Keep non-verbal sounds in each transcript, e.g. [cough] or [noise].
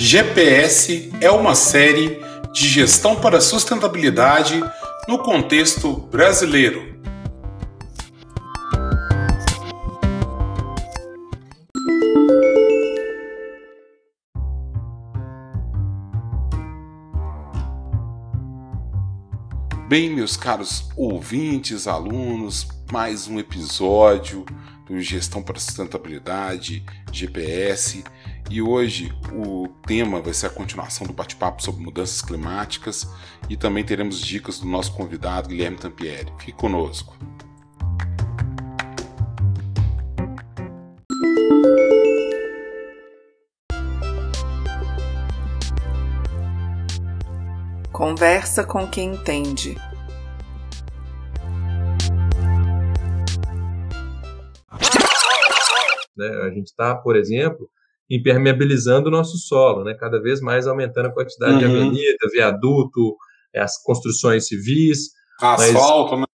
GPS é uma série de gestão para sustentabilidade no contexto brasileiro. Bem, meus caros ouvintes, alunos, mais um episódio do Gestão para Sustentabilidade, GPS. E hoje o tema vai ser a continuação do bate-papo sobre mudanças climáticas e também teremos dicas do nosso convidado Guilherme Tampieri. Fique conosco. Conversa com quem entende. Né? A gente está, por exemplo, impermeabilizando o nosso solo, né? cada vez mais aumentando a quantidade uhum. de avenida, viaduto, é, as construções civis. Asfalto, mas... né?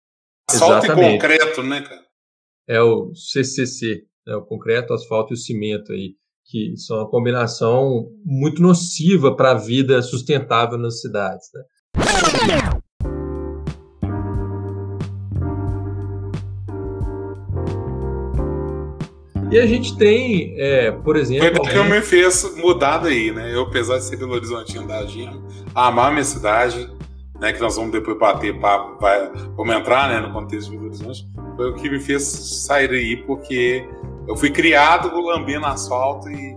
Asfalto Exatamente. e concreto, né, cara? É o CCC, né? o concreto, asfalto e o cimento aí, que são uma combinação muito nociva para a vida sustentável nas cidades. Né? E a gente tem, é, por exemplo. Foi porque me fez mudar daí, né? Eu, apesar de ser Belo Horizontino da Gina, amar minha cidade, né? Que nós vamos depois bater papo, vai, vamos entrar né, no contexto de Belo Horizonte, foi o que me fez sair daí, porque eu fui criado lambendo asfalto e,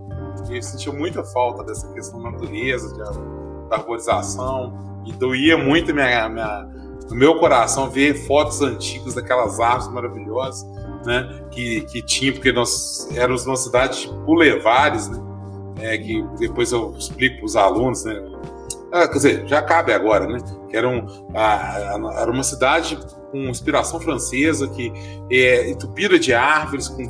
e eu sentia muita falta dessa questão da natureza, de, da arborização, e doía muito minha, minha, no meu coração ver fotos antigas daquelas árvores maravilhosas né, que, que tinha, porque nós éramos uma cidade de bulevares, né, é, que depois eu explico para os alunos, né, ah, quer dizer, já cabe agora, né, que era, um, era uma cidade com inspiração francesa, que é entupida de árvores, com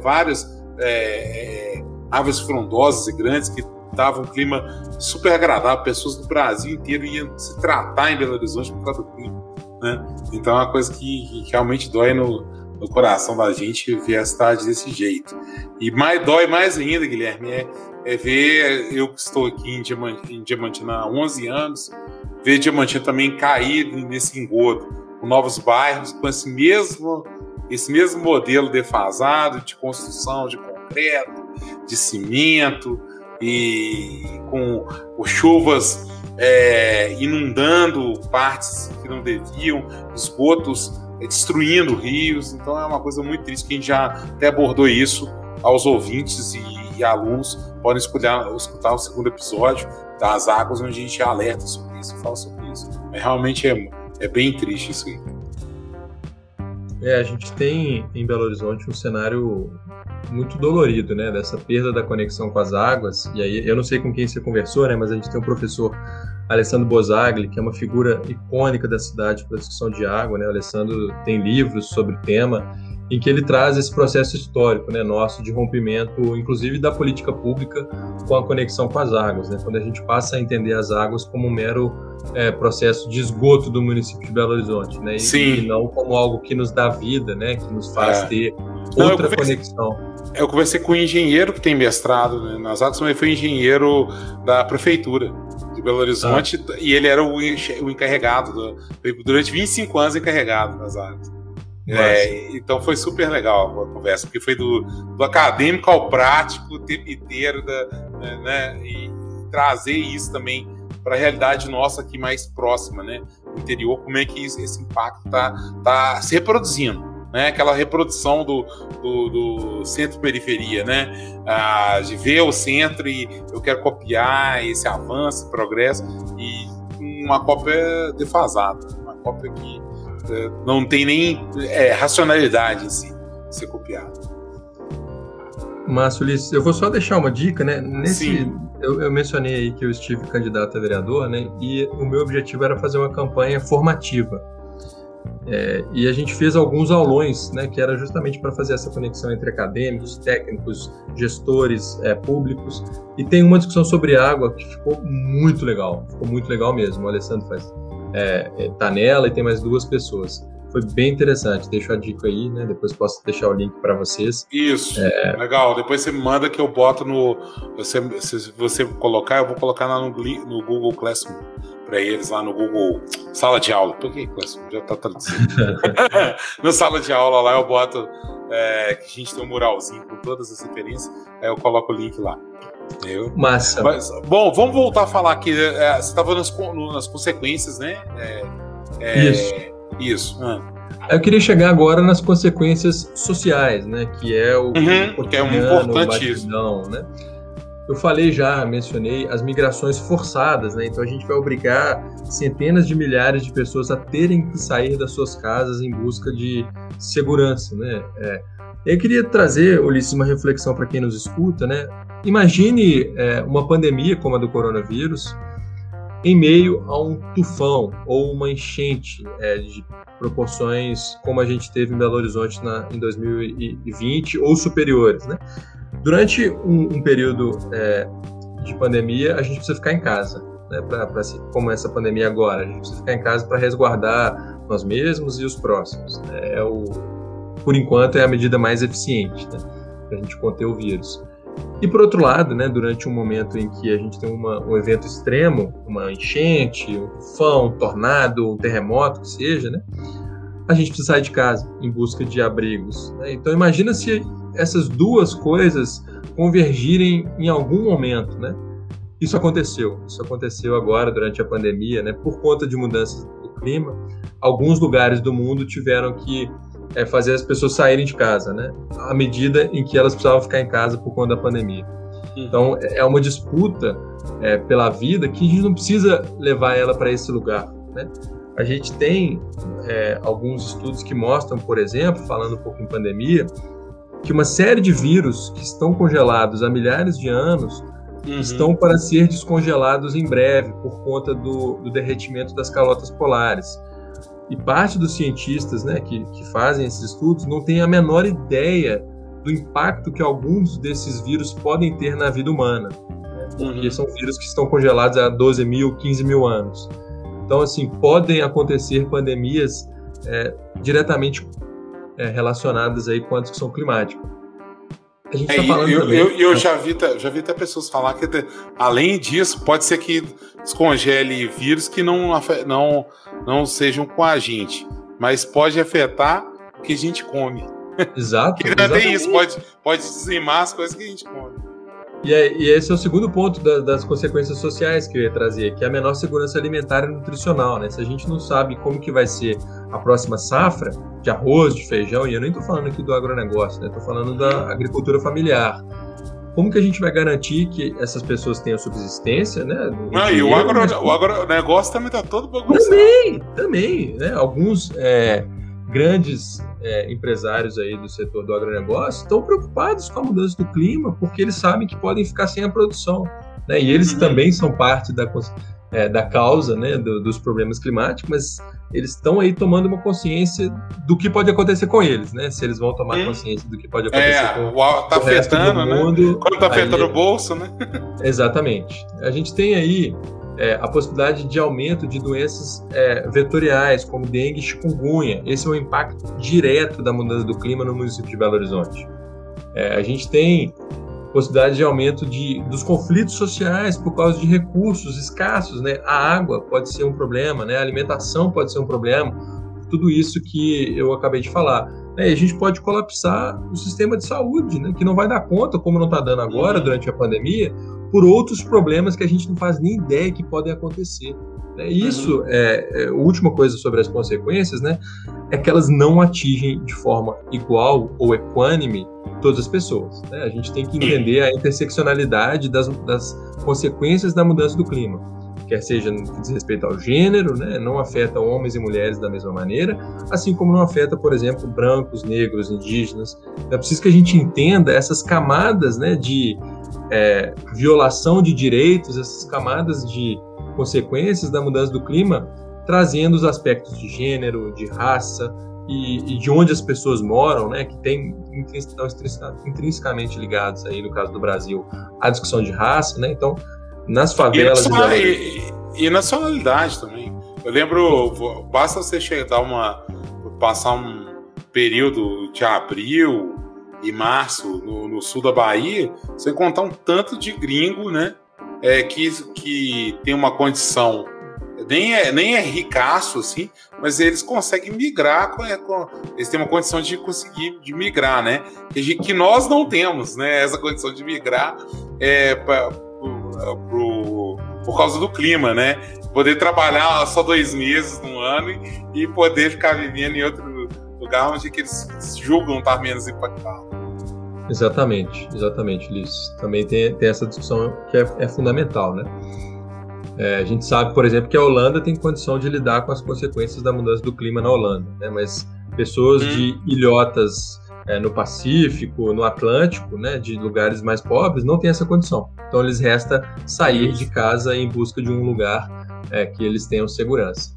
várias é, é, árvores frondosas e grandes, que dava um clima super agradável, pessoas do Brasil inteiro iam se tratar em Belo Horizonte por causa do clima. Né? Então é uma coisa que, que realmente dói no, no coração da gente ver a cidade desse jeito. E mais dói mais ainda, Guilherme, é, é ver eu que estou aqui em, Diamant, em Diamantina há 11 anos, ver Diamantina também cair nesse engodo, com novos bairros, com esse mesmo, esse mesmo modelo defasado de construção de concreto, de cimento, e com chuvas é, inundando partes que não deviam, esgotos destruindo rios. Então é uma coisa muito triste a gente já até abordou isso aos ouvintes e, e alunos. Podem escutar, escutar o segundo episódio das águas, onde a gente alerta sobre isso, fala sobre isso. Mas realmente é, é bem triste isso aí. É, a gente tem em Belo Horizonte um cenário muito dolorido, né, dessa perda da conexão com as águas. E aí, eu não sei com quem você conversou, né, mas a gente tem um professor Alessandro Bosagli, que é uma figura icônica da cidade para a discussão de água, né? O Alessandro tem livros sobre o tema em que ele traz esse processo histórico, né, nosso de rompimento, inclusive da política pública com a conexão com as águas, né? Quando a gente passa a entender as águas como um mero é, processo de esgoto do município de Belo Horizonte, né? E, Sim. e não como algo que nos dá vida, né? Que nos faz é. ter outra conexão. Eu conversei com um engenheiro que tem mestrado né, nas águas, mas foi engenheiro da prefeitura Belo Horizonte ah. e ele era o, o encarregado, do, durante 25 anos encarregado das águas. É, então foi super legal a conversa, porque foi do, do acadêmico ao prático o tempo inteiro, da, né, né e trazer isso também para a realidade nossa aqui mais próxima, né? Interior, como é que esse impacto está tá se reproduzindo né? Aquela reprodução do, do, do centro-periferia, né? Ah, de ver o centro e eu quero copiar esse avanço, progresso e uma cópia defasada, uma cópia que é, não tem nem é, racionalidade em si ser copiada. Márcio Ulisses, eu vou só deixar uma dica, né? Nesse, eu, eu, mencionei aí que eu estive candidato a vereador, né? E o meu objetivo era fazer uma campanha formativa é, e a gente fez alguns aulões, né, que era justamente para fazer essa conexão entre acadêmicos, técnicos, gestores é, públicos. E tem uma discussão sobre água que ficou muito legal, ficou muito legal mesmo. O Alessandro faz, é, é tá nela e tem mais duas pessoas. foi bem interessante. Deixo a dica aí, né? Depois posso deixar o link para vocês. Isso, é... legal. Depois você manda que eu boto no. Você, se você colocar, eu vou colocar lá no, no Google Classroom para eles lá no Google Sala de Aula. Por que? Já tá traduzindo. [laughs] [laughs] no Sala de Aula lá eu boto é, que a gente tem um muralzinho com todas as referências, aí eu coloco o link lá. Eu. Massa. Mas, bom, vamos voltar a falar aqui. É, você estava nas, nas consequências, né? É, é, Isso. Isso. Ah. Eu queria chegar agora nas consequências sociais, né? Que é o, uhum, que é importante isso. Né? Eu falei já, mencionei as migrações forçadas, né? Então a gente vai obrigar centenas de milhares de pessoas a terem que sair das suas casas em busca de segurança, né? É. Eu queria trazer, Ulisses, uma reflexão para quem nos escuta, né? Imagine é, uma pandemia como a do coronavírus em meio a um tufão ou uma enchente é, de proporções como a gente teve em Belo Horizonte na, em 2020 ou superiores. Né? Durante um, um período é, de pandemia, a gente precisa ficar em casa. Né, pra, pra, como essa pandemia agora, a gente precisa ficar em casa para resguardar nós mesmos e os próximos. Né? É o, por enquanto, é a medida mais eficiente né, para a gente conter o vírus. E por outro lado, né, durante um momento em que a gente tem uma, um evento extremo, uma enchente, um tufão, um tornado, um terremoto, que seja, né, a gente precisa sair de casa em busca de abrigos. Né? Então imagina se essas duas coisas convergirem em algum momento, né? Isso aconteceu. Isso aconteceu agora durante a pandemia, né? Por conta de mudanças do clima, alguns lugares do mundo tiveram que é fazer as pessoas saírem de casa, né? À medida em que elas precisavam ficar em casa por conta da pandemia. Então, é uma disputa é, pela vida que a gente não precisa levar ela para esse lugar, né? A gente tem é, alguns estudos que mostram, por exemplo, falando um pouco em pandemia, que uma série de vírus que estão congelados há milhares de anos uhum. estão para ser descongelados em breve por conta do, do derretimento das calotas polares. E parte dos cientistas né, que, que fazem esses estudos não tem a menor ideia do impacto que alguns desses vírus podem ter na vida humana. Né, porque uhum. são vírus que estão congelados há 12 mil, 15 mil anos. Então, assim, podem acontecer pandemias é, diretamente é, relacionadas aí com a discussão climática. A gente é, tá falando eu, também, eu, eu, já, vi, já vi até pessoas falar que, além disso, pode ser que descongele vírus que não, não, não sejam com a gente, mas pode afetar o que a gente come. [laughs] Exato. que tem isso, pode, pode dizimar as coisas que a gente come. E, é, e esse é o segundo ponto da, das consequências sociais que eu ia trazer, que é a menor segurança alimentar e nutricional, né? Se a gente não sabe como que vai ser a próxima safra de arroz, de feijão, e eu nem estou falando aqui do agronegócio, né? Estou falando da agricultura familiar. Como que a gente vai garantir que essas pessoas tenham subsistência, né? Não, e o, agro, mas... o agronegócio também está todo bagunçado. Também, também, né? Alguns é, grandes é, empresários aí do setor do agronegócio estão preocupados com a mudança do clima porque eles sabem que podem ficar sem a produção. Né? E eles uhum. também são parte da, é, da causa né, do, dos problemas climáticos, mas eles estão aí tomando uma consciência do que pode acontecer com eles, né? Se eles vão tomar consciência do que pode acontecer é, com, tá o afetando, né? mundo. Quando tá afetando aí, o bolso, né? [laughs] Exatamente. A gente tem aí é, a possibilidade de aumento de doenças é, vetoriais, como dengue e chikungunya. Esse é o impacto direto da mudança do clima no município de Belo Horizonte. É, a gente tem possibilidade de aumento de, dos conflitos sociais por causa de recursos escassos, né? A água pode ser um problema, né? A alimentação pode ser um problema, tudo isso que eu acabei de falar. Né? E a gente pode colapsar o sistema de saúde, né? Que não vai dar conta, como não está dando agora uhum. durante a pandemia, por outros problemas que a gente não faz nem ideia que podem acontecer. Né? Isso uhum. é, é, a última coisa sobre as consequências, né? É que elas não atingem de forma igual ou equânime todas as pessoas. Né? A gente tem que entender a interseccionalidade das, das consequências da mudança do clima quer seja no que diz respeito ao gênero, né, não afeta homens e mulheres da mesma maneira, assim como não afeta, por exemplo, brancos, negros, indígenas. É preciso que a gente entenda essas camadas né, de é, violação de direitos, essas camadas de consequências da mudança do clima, trazendo os aspectos de gênero, de raça e, e de onde as pessoas moram, né, que tem estão intrinsecamente ligados aí no caso do Brasil à discussão de raça, né? Então, nas favelas e, e, e nacionalidade também. Eu lembro, basta você chegar uma passar um período de abril e março no, no sul da Bahia, você contar um tanto de gringo, né? É, que, que tem uma condição nem é, nem é ricaço, assim, mas eles conseguem migrar, com, com, eles têm uma condição de conseguir de migrar, né? Que, que nós não temos, né? [laughs] Essa condição de migrar é, pra, pro, por causa do clima, né? Poder trabalhar só dois meses no ano e, e poder ficar vivendo em outro lugar onde que eles julgam estar menos impactados. Exatamente, exatamente, Liz. Também tem, tem essa discussão que é, é fundamental, né? É, a gente sabe, por exemplo, que a Holanda tem condição de lidar com as consequências da mudança do clima na Holanda, né? mas pessoas hum. de ilhotas é, no Pacífico, no Atlântico, né, de lugares mais pobres, não têm essa condição. Então, eles resta sair de casa em busca de um lugar é, que eles tenham segurança.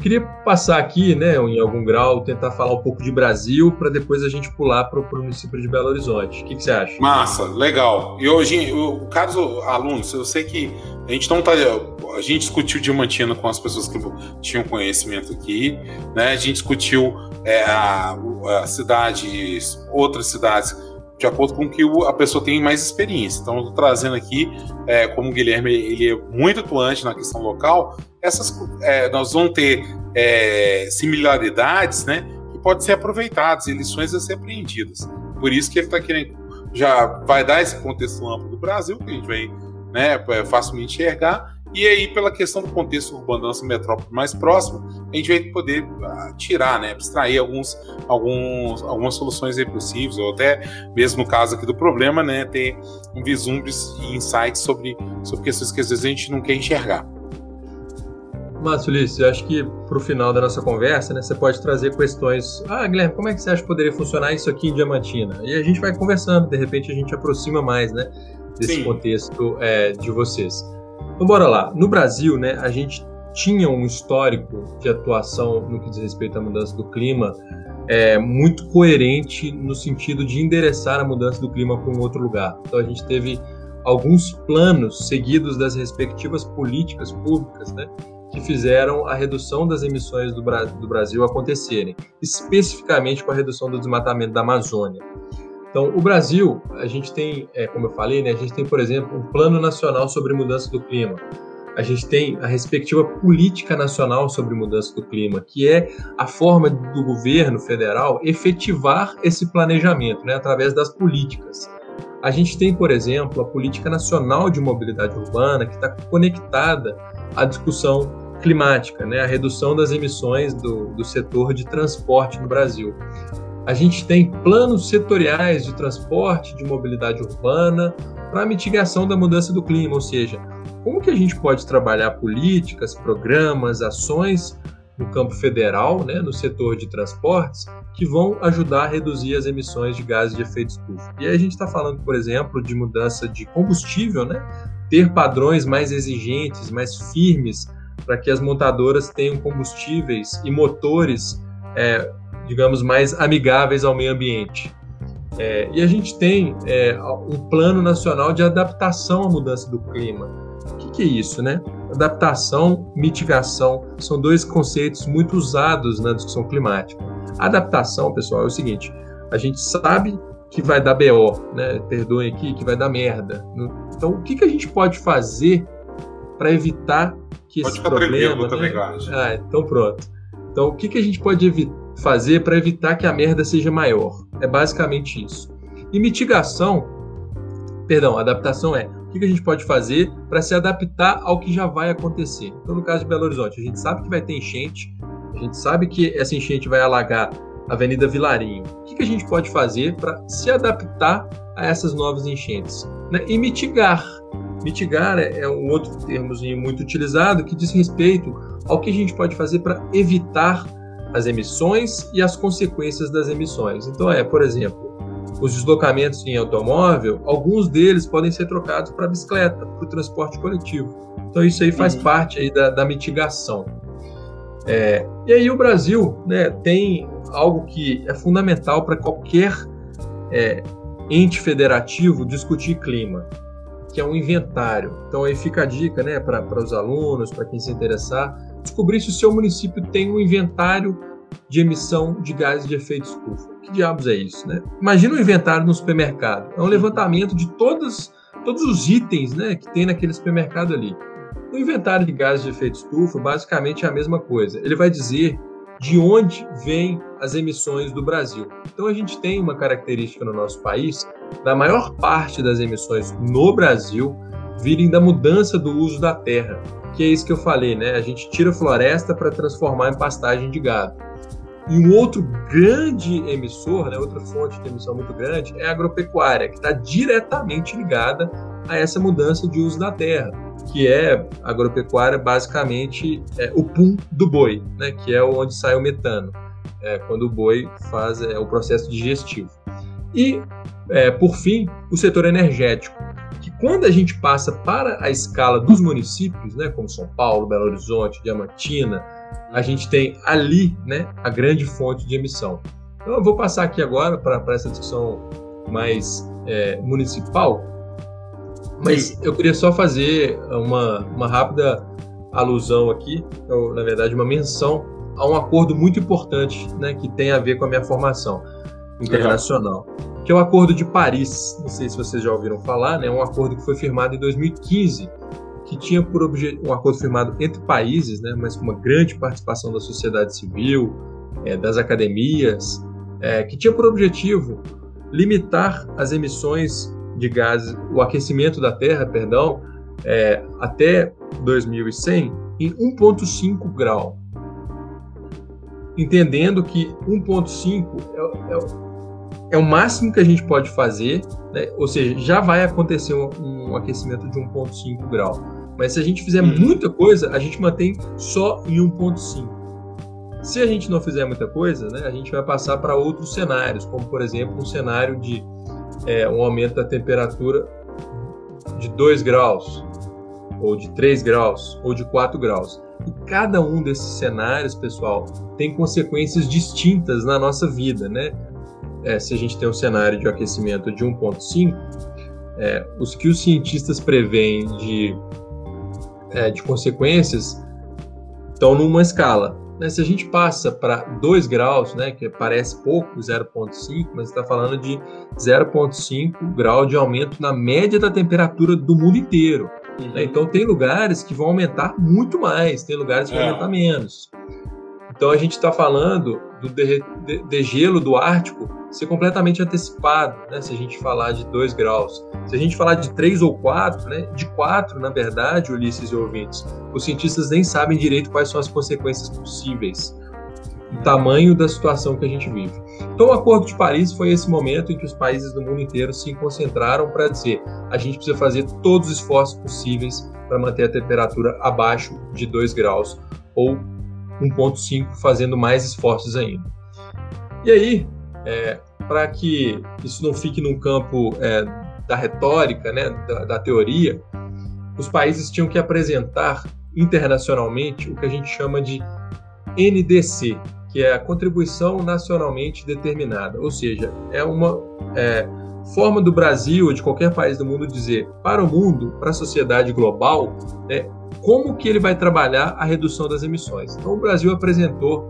Queria passar aqui, né, em algum grau, tentar falar um pouco de Brasil para depois a gente pular para o município de Belo Horizonte. O que, você acha? Massa, legal. E hoje, o caso alunos, eu sei que a gente não tá. A gente discutiu Diamantina com as pessoas que tinham conhecimento aqui, né? A gente discutiu é, a, a cidades, outras cidades de acordo com que a pessoa tem mais experiência. Então, eu estou trazendo aqui, é, como o Guilherme ele é muito atuante na questão local, essas, é, nós vamos ter é, similaridades né, que podem ser aproveitadas e lições a ser aprendidas. Por isso que ele está querendo, já vai dar esse contexto amplo do Brasil, que a gente vai né, é, facilmente enxergar, e aí, pela questão do contexto urbano da nossa metrópole mais próxima, a gente vai poder uh, tirar, né, abstrair alguns, alguns, algumas soluções aí possíveis, ou até, mesmo no caso aqui do problema, né, ter um vislumbres e insights sobre, sobre questões que às vezes a gente não quer enxergar. Márcio Ulisses, eu acho que para o final da nossa conversa, né, você pode trazer questões. Ah, Guilherme, como é que você acha que poderia funcionar isso aqui em Diamantina? E a gente vai conversando, de repente a gente aproxima mais né, desse Sim. contexto é, de vocês. Então, bora lá. No Brasil, né, a gente tinha um histórico de atuação no que diz respeito à mudança do clima é, muito coerente no sentido de endereçar a mudança do clima para um outro lugar. Então, a gente teve alguns planos seguidos das respectivas políticas públicas, né, que fizeram a redução das emissões do, Bra do Brasil acontecerem, especificamente com a redução do desmatamento da Amazônia. Então, o Brasil, a gente tem, é, como eu falei, né, a gente tem, por exemplo, um Plano Nacional sobre Mudança do Clima. A gente tem a respectiva Política Nacional sobre Mudança do Clima, que é a forma do governo federal efetivar esse planejamento né, através das políticas. A gente tem, por exemplo, a Política Nacional de Mobilidade Urbana, que está conectada à discussão climática, né, a redução das emissões do, do setor de transporte no Brasil. A gente tem planos setoriais de transporte, de mobilidade urbana, para mitigação da mudança do clima, ou seja, como que a gente pode trabalhar políticas, programas, ações no campo federal, né, no setor de transportes, que vão ajudar a reduzir as emissões de gases de efeito estufa. E aí a gente está falando, por exemplo, de mudança de combustível, né, ter padrões mais exigentes, mais firmes, para que as montadoras tenham combustíveis e motores é, digamos, mais amigáveis ao meio ambiente. É, e a gente tem é, um plano nacional de adaptação à mudança do clima. O que, que, é isso, né? Adaptação, mitigação são dois conceitos muito usados na discussão climática. Adaptação, pessoal, é o seguinte: a gente sabe que vai dar BO, né? Perdoem aqui, que vai dar merda. Então, o que, que a gente pode fazer para evitar que pode esse problema. Né? Ah, então pronto. Então, o que, que a gente pode evitar? Fazer para evitar que a merda seja maior. É basicamente isso. E mitigação, perdão, adaptação é o que a gente pode fazer para se adaptar ao que já vai acontecer. Então, no caso de Belo Horizonte, a gente sabe que vai ter enchente, a gente sabe que essa enchente vai alagar a Avenida Vilarinho. O que a gente pode fazer para se adaptar a essas novas enchentes? Né? E mitigar. Mitigar é, é um outro termo muito utilizado que diz respeito ao que a gente pode fazer para evitar as emissões e as consequências das emissões. Então, é, por exemplo, os deslocamentos em automóvel, alguns deles podem ser trocados para bicicleta, para o transporte coletivo. Então, isso aí faz uhum. parte aí da, da mitigação. É, e aí o Brasil né, tem algo que é fundamental para qualquer é, ente federativo discutir clima, que é um inventário. Então aí fica a dica né, para os alunos, para quem se interessar, descobrir se o seu município tem um inventário de emissão de gases de efeito estufa. Que diabos é isso, né? Imagina um inventário no supermercado. É um levantamento de todos, todos os itens né, que tem naquele supermercado ali. O inventário de gases de efeito estufa basicamente é a mesma coisa. Ele vai dizer de onde vêm as emissões do Brasil. Então a gente tem uma característica no nosso país da maior parte das emissões no Brasil virem da mudança do uso da terra, que é isso que eu falei, né? A gente tira floresta para transformar em pastagem de gado. E um outro grande emissor, né, outra fonte de emissão muito grande, é a agropecuária, que está diretamente ligada a essa mudança de uso da terra que é agropecuária, basicamente é o pum do boi, né, que é onde sai o metano, é, quando o boi faz é, o processo digestivo. E, é, por fim, o setor energético, que quando a gente passa para a escala dos municípios, né, como São Paulo, Belo Horizonte, Diamantina, a gente tem ali né, a grande fonte de emissão. Então, eu vou passar aqui agora para essa discussão mais é, municipal, mas eu queria só fazer uma, uma rápida alusão aqui, ou, na verdade, uma menção a um acordo muito importante né, que tem a ver com a minha formação internacional, Legal. que é o Acordo de Paris. Não sei se vocês já ouviram falar, né? É um acordo que foi firmado em 2015, que tinha por objetivo um acordo firmado entre países, né, mas com uma grande participação da sociedade civil, é, das academias, é, que tinha por objetivo limitar as emissões de gases, o aquecimento da Terra, perdão, é, até 2100 em 1,5 grau. Entendendo que 1,5 é, é, é, o máximo que a gente pode fazer, né? ou seja, já vai acontecer um, um aquecimento de 1,5 grau. Mas se a gente fizer uhum. muita coisa, a gente mantém só em 1,5. Se a gente não fizer muita coisa, né, a gente vai passar para outros cenários, como por exemplo um cenário de é, um aumento da temperatura de 2 graus, ou de 3 graus, ou de 4 graus. E cada um desses cenários, pessoal, tem consequências distintas na nossa vida, né? É, se a gente tem um cenário de aquecimento de 1,5, é, os que os cientistas preveem de, é, de consequências estão numa escala né, se a gente passa para 2 graus, né, que parece pouco, 0,5, mas está falando de 0,5 grau de aumento na média da temperatura do mundo inteiro. Uhum. Né? Então, tem lugares que vão aumentar muito mais, tem lugares que vão é. aumentar menos. Então, a gente está falando do degelo do Ártico ser completamente antecipado, né? se a gente falar de 2 graus. Se a gente falar de 3 ou 4, né? de 4, na verdade, Ulisses e ouvintes, os cientistas nem sabem direito quais são as consequências possíveis, o tamanho da situação que a gente vive. Então, o Acordo de Paris foi esse momento em que os países do mundo inteiro se concentraram para dizer a gente precisa fazer todos os esforços possíveis para manter a temperatura abaixo de 2 graus ou 1.5 fazendo mais esforços ainda. E aí, é, para que isso não fique num campo é, da retórica, né, da, da teoria, os países tinham que apresentar internacionalmente o que a gente chama de NDC, que é a contribuição nacionalmente determinada, ou seja, é uma é, forma do Brasil ou de qualquer país do mundo dizer para o mundo, para a sociedade global, né, como que ele vai trabalhar a redução das emissões. Então, o Brasil apresentou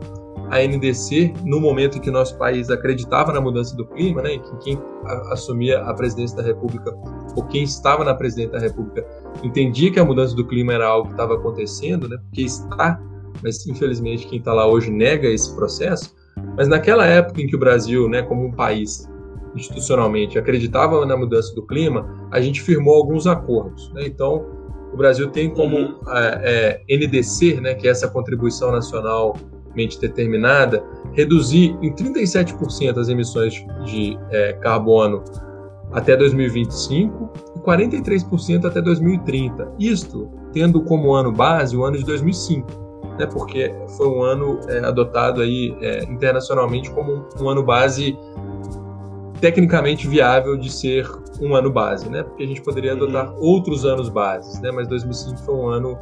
a NDC no momento em que nosso país acreditava na mudança do clima, né, que quem assumia a presidência da República ou quem estava na presidência da República entendia que a mudança do clima era algo que estava acontecendo, né, porque está, mas infelizmente quem está lá hoje nega esse processo. Mas naquela época em que o Brasil, né, como um país institucionalmente acreditava na mudança do clima, a gente firmou alguns acordos. Né? Então, o Brasil tem como uhum. é, é, NDC, né, que é essa contribuição nacionalmente determinada, reduzir em 37% as emissões de é, carbono até 2025 e 43% até 2030. Isto tendo como ano base o ano de 2005, né, porque foi um ano é, adotado aí é, internacionalmente como um, ano base tecnicamente viável de ser um ano base, né? Porque a gente poderia uhum. adotar uhum. outros anos bases, né? Mas 2005 foi um ano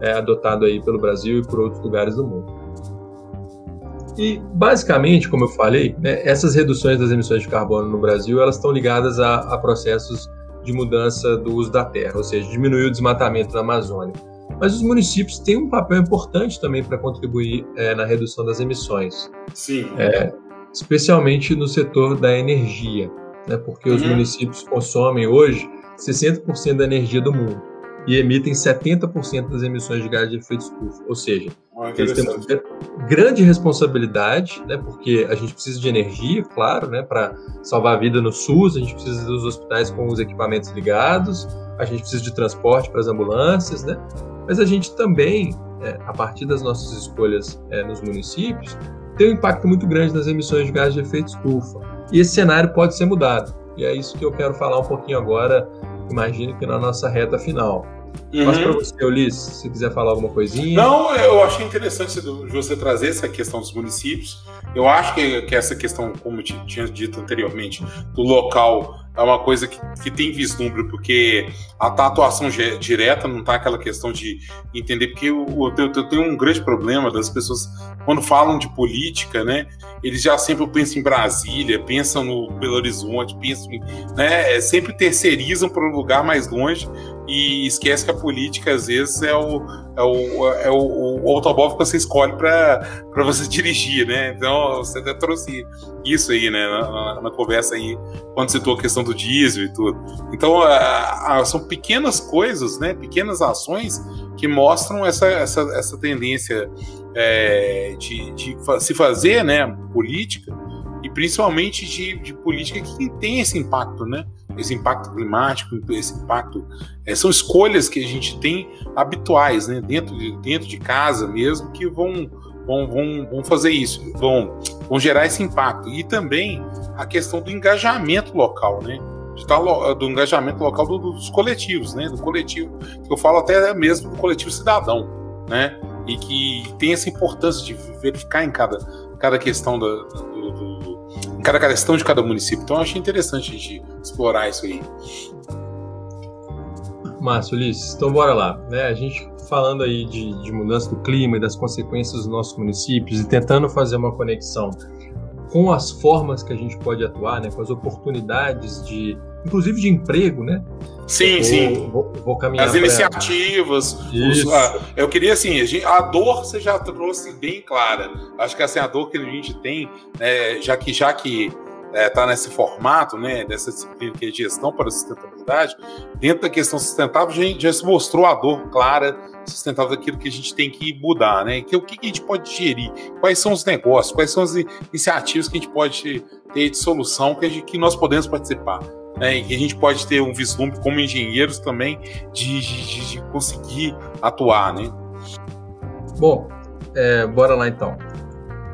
é, adotado aí pelo Brasil e por outros lugares do mundo. E basicamente, como eu falei, né, essas reduções das emissões de carbono no Brasil elas estão ligadas a, a processos de mudança do uso da terra, ou seja, diminuir o desmatamento na Amazônia. Mas os municípios têm um papel importante também para contribuir é, na redução das emissões. Sim. É, especialmente no setor da energia, né? porque uhum. os municípios consomem hoje 60% da energia do mundo e emitem 70% das emissões de gás de efeito estufa. Ou seja, ah, eles têm uma grande responsabilidade, né, porque a gente precisa de energia, claro, né, para salvar a vida no SUS, a gente precisa dos hospitais com os equipamentos ligados, a gente precisa de transporte para as ambulâncias, né, mas a gente também, é, a partir das nossas escolhas é, nos municípios, tem um impacto muito grande nas emissões de gás de efeito estufa. E esse cenário pode ser mudado. E é isso que eu quero falar um pouquinho agora, imagino que na nossa reta final. Uhum. Passo para você, Ulisses, se quiser falar alguma coisinha. Não, eu achei interessante você trazer essa questão dos municípios. Eu acho que, que essa questão, como eu tinha dito anteriormente, do local é uma coisa que, que tem vislumbre, porque a atuação direta não tá aquela questão de entender, porque eu, eu, eu tenho um grande problema das pessoas, quando falam de política, né, eles já sempre pensam em Brasília, pensam no Belo Horizonte, pensam, né, é, sempre terceirizam para um lugar mais longe e esquece que a política às vezes é o, é o, é o, o que você escolhe para você [laughs] dirigir, né? Então você até trouxe isso aí, né, na, na, na conversa aí, quando citou a questão do diesel e tudo. Então a, a, são pequenas coisas, né, pequenas ações que mostram essa, essa, essa tendência é, de, de se fazer, né, política e principalmente de, de política que tem esse impacto, né? esse impacto climático, esse impacto. É, são escolhas que a gente tem habituais, né? Dentro de, dentro de casa mesmo, que vão, vão, vão, vão fazer isso, vão, vão gerar esse impacto. E também a questão do engajamento local, né? do engajamento local dos coletivos, né? Do coletivo, eu falo até mesmo do coletivo cidadão, né? E que tem essa importância de verificar em cada, cada questão da, do, do em cada questão de cada município. Então eu achei interessante a gente explorar isso aí. Márcio, Ulisses, então bora lá. Né? A gente falando aí de, de mudança do clima e das consequências dos nossos municípios e tentando fazer uma conexão com as formas que a gente pode atuar, né, com as oportunidades de, inclusive de emprego, né? Sim, vou, sim. Vou, vou caminhar as iniciativas. Os, ah, eu queria assim, a, gente, a, dor você já trouxe bem clara. Acho que assim, a dor que a gente tem, né, já que já que está é, nesse formato, né, dessa disciplina que é gestão para sustentabilidade, dentro da questão sustentável, a gente já se mostrou a dor clara, sustentável daquilo que a gente tem que mudar, né? Que, o que, que a gente pode gerir? Quais são os negócios? Quais são as iniciativas que a gente pode ter de solução que, gente, que nós podemos participar? Né, e que a gente pode ter um vislumbre como engenheiros também de, de, de conseguir atuar, né? Bom, é, bora lá então.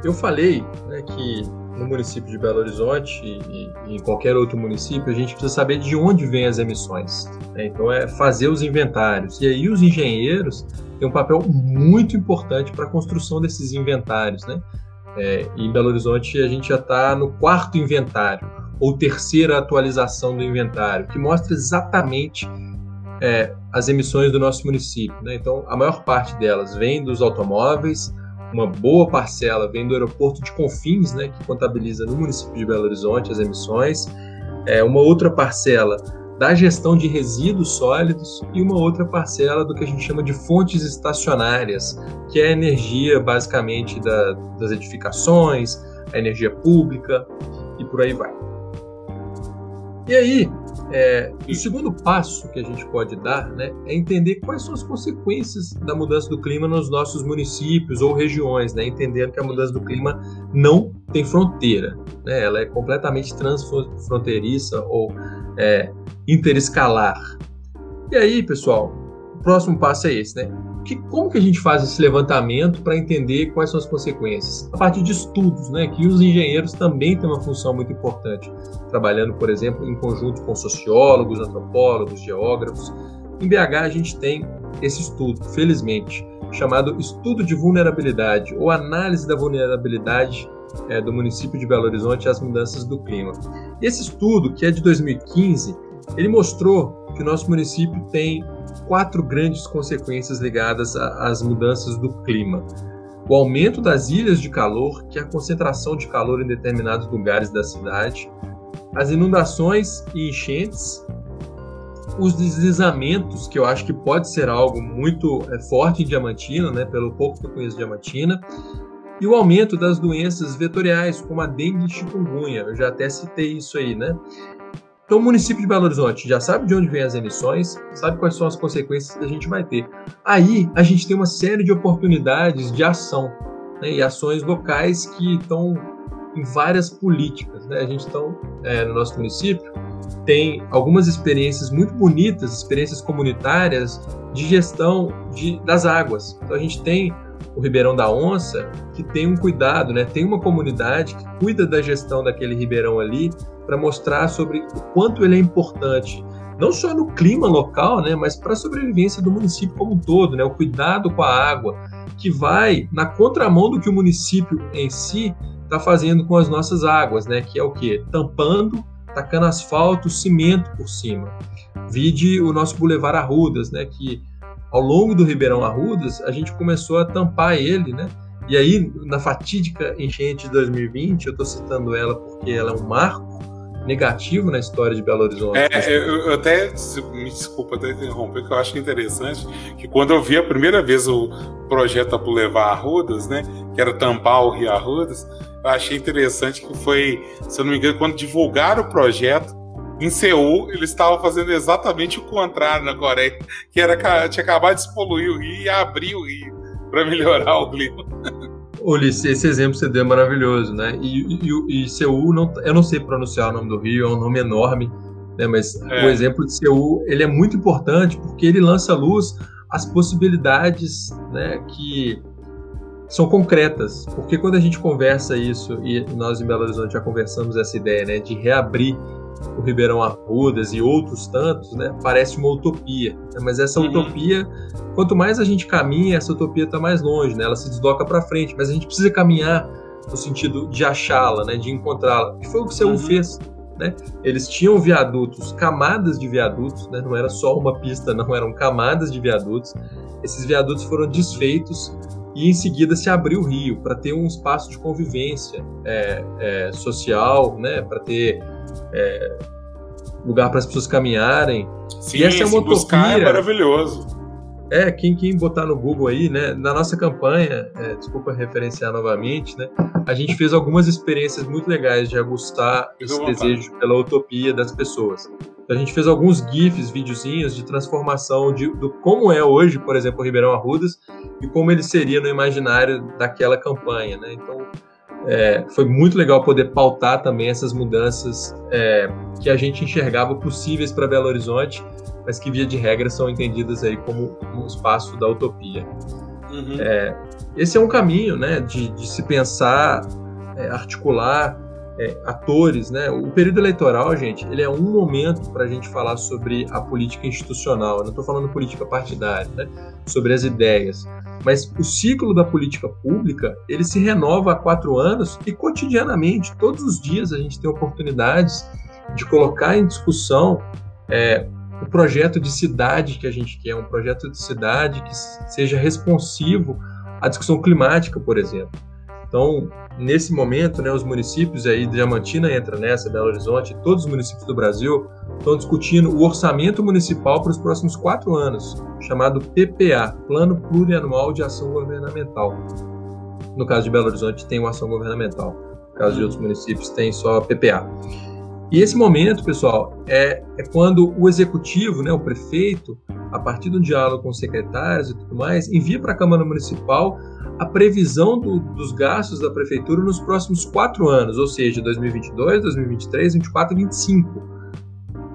Eu falei né, que no município de Belo Horizonte e, e, em qualquer outro município, a gente precisa saber de onde vêm as emissões. Né? Então, é fazer os inventários. E aí, os engenheiros têm um papel muito importante para a construção desses inventários. Né? É, em Belo Horizonte, a gente já está no quarto inventário, ou terceira atualização do inventário, que mostra exatamente é, as emissões do nosso município. Né? Então, a maior parte delas vem dos automóveis, uma boa parcela vem do aeroporto de Confins, né, que contabiliza no município de Belo Horizonte as emissões, é, uma outra parcela da gestão de resíduos sólidos e uma outra parcela do que a gente chama de fontes estacionárias, que é a energia basicamente da, das edificações, a energia pública e por aí vai. E aí, é, o segundo passo que a gente pode dar né, é entender quais são as consequências da mudança do clima nos nossos municípios ou regiões, né, entendendo que a mudança do clima não tem fronteira, né, ela é completamente transfronteiriça ou é, interescalar. E aí, pessoal, próximo passo é esse, né? que, como que a gente faz esse levantamento para entender quais são as consequências? A partir de estudos, né, que os engenheiros também têm uma função muito importante, trabalhando, por exemplo, em conjunto com sociólogos, antropólogos, geógrafos. Em BH a gente tem esse estudo, felizmente, chamado Estudo de Vulnerabilidade ou Análise da Vulnerabilidade é, do município de Belo Horizonte às mudanças do clima. Esse estudo, que é de 2015, ele mostrou que o nosso município tem quatro grandes consequências ligadas às mudanças do clima. O aumento das ilhas de calor, que é a concentração de calor em determinados lugares da cidade, as inundações e enchentes, os deslizamentos, que eu acho que pode ser algo muito é, forte em Diamantina, né, pelo pouco que eu conheço Diamantina, e o aumento das doenças vetoriais, como a dengue e chikungunya. Eu já até citei isso aí, né? Então, o município de Belo Horizonte já sabe de onde vêm as emissões, sabe quais são as consequências que a gente vai ter. Aí, a gente tem uma série de oportunidades de ação né, e ações locais que estão em várias políticas. Né? A gente então, é, no nosso município tem algumas experiências muito bonitas, experiências comunitárias de gestão de, das águas. Então a gente tem o Ribeirão da Onça que tem um cuidado, né? Tem uma comunidade que cuida da gestão daquele ribeirão ali para mostrar sobre o quanto ele é importante não só no clima local, né, mas para a sobrevivência do município como um todo, né, o cuidado com a água, que vai na contramão do que o município em si está fazendo com as nossas águas, né? Que é o que? Tampando, tacando asfalto, cimento por cima. Vide o nosso Boulevard Arrudas, né? Que ao longo do Ribeirão Arrudas a gente começou a tampar ele, né? E aí, na fatídica enchente de 2020, eu estou citando ela porque ela é um marco negativo na história de Belo Horizonte. É, eu, eu até, me desculpa até interromper, que eu acho interessante que quando eu vi a primeira vez o projeto Boulevard Arrudas, né, que era tampar o Rio Arrudas, eu achei interessante que foi, se eu não me engano, quando divulgaram o projeto, em Seul, eles estavam fazendo exatamente o contrário na Coreia, que era tinha acabado de despoluir o rio e abrir o rio para melhorar o clima. [laughs] Ulisses, esse exemplo que você deu é maravilhoso, né? E, e, e, Seul, não, eu não sei pronunciar o nome do rio, é um nome enorme, né? Mas é. o exemplo de Seul, ele é muito importante porque ele lança à luz as possibilidades, né? Que são concretas, porque quando a gente conversa isso, e nós em Belo Horizonte já conversamos essa ideia, né? De reabrir o Ribeirão Arrudas e outros tantos, né, parece uma utopia. Né? Mas essa uhum. utopia, quanto mais a gente caminha, essa utopia está mais longe, né? ela se desloca para frente, mas a gente precisa caminhar no sentido de achá-la, né, de encontrá-la. E foi o que o Seul uhum. fez. Né? Eles tinham viadutos, camadas de viadutos, né? não era só uma pista, não, eram camadas de viadutos. Esses viadutos foram desfeitos e em seguida se abriu o rio para ter um espaço de convivência é, é, social, né? para ter é, lugar para as pessoas caminharem. Sim, e essa é uma utopia. É maravilhoso. É, quem, quem botar no Google aí, né? Na nossa campanha, é, desculpa referenciar novamente, né? A gente fez algumas experiências muito legais de aguçar esse desejo pela utopia das pessoas. A gente fez alguns GIFs, videozinhos de transformação de, do como é hoje, por exemplo, o Ribeirão Arrudas e como ele seria no imaginário daquela campanha, né? Então, é, foi muito legal poder pautar também essas mudanças é, que a gente enxergava possíveis para Belo Horizonte, mas que via de regra são entendidas aí como um espaço da utopia. Uhum. É, esse é um caminho, né, de, de se pensar, é, articular é, atores, né? O período eleitoral, gente, ele é um momento para a gente falar sobre a política institucional. Eu não estou falando política partidária, né? Sobre as ideias. Mas o ciclo da política pública ele se renova há quatro anos e cotidianamente, todos os dias a gente tem oportunidades de colocar em discussão é, o projeto de cidade que a gente quer, um projeto de cidade que seja responsivo à discussão climática, por exemplo. Então, nesse momento, né, os municípios aí, Diamantina entra nessa, Belo Horizonte, todos os municípios do Brasil estão discutindo o orçamento municipal para os próximos quatro anos, chamado PPA, Plano Plurianual de Ação Governamental. No caso de Belo Horizonte, tem uma ação governamental. No caso de outros municípios, tem só PPA. E esse momento, pessoal, é, é quando o executivo, né, o prefeito, a partir do diálogo com os secretários e tudo mais, envia para a Câmara Municipal a previsão do, dos gastos da prefeitura nos próximos quatro anos, ou seja, 2022, 2023, 2024 e 2025.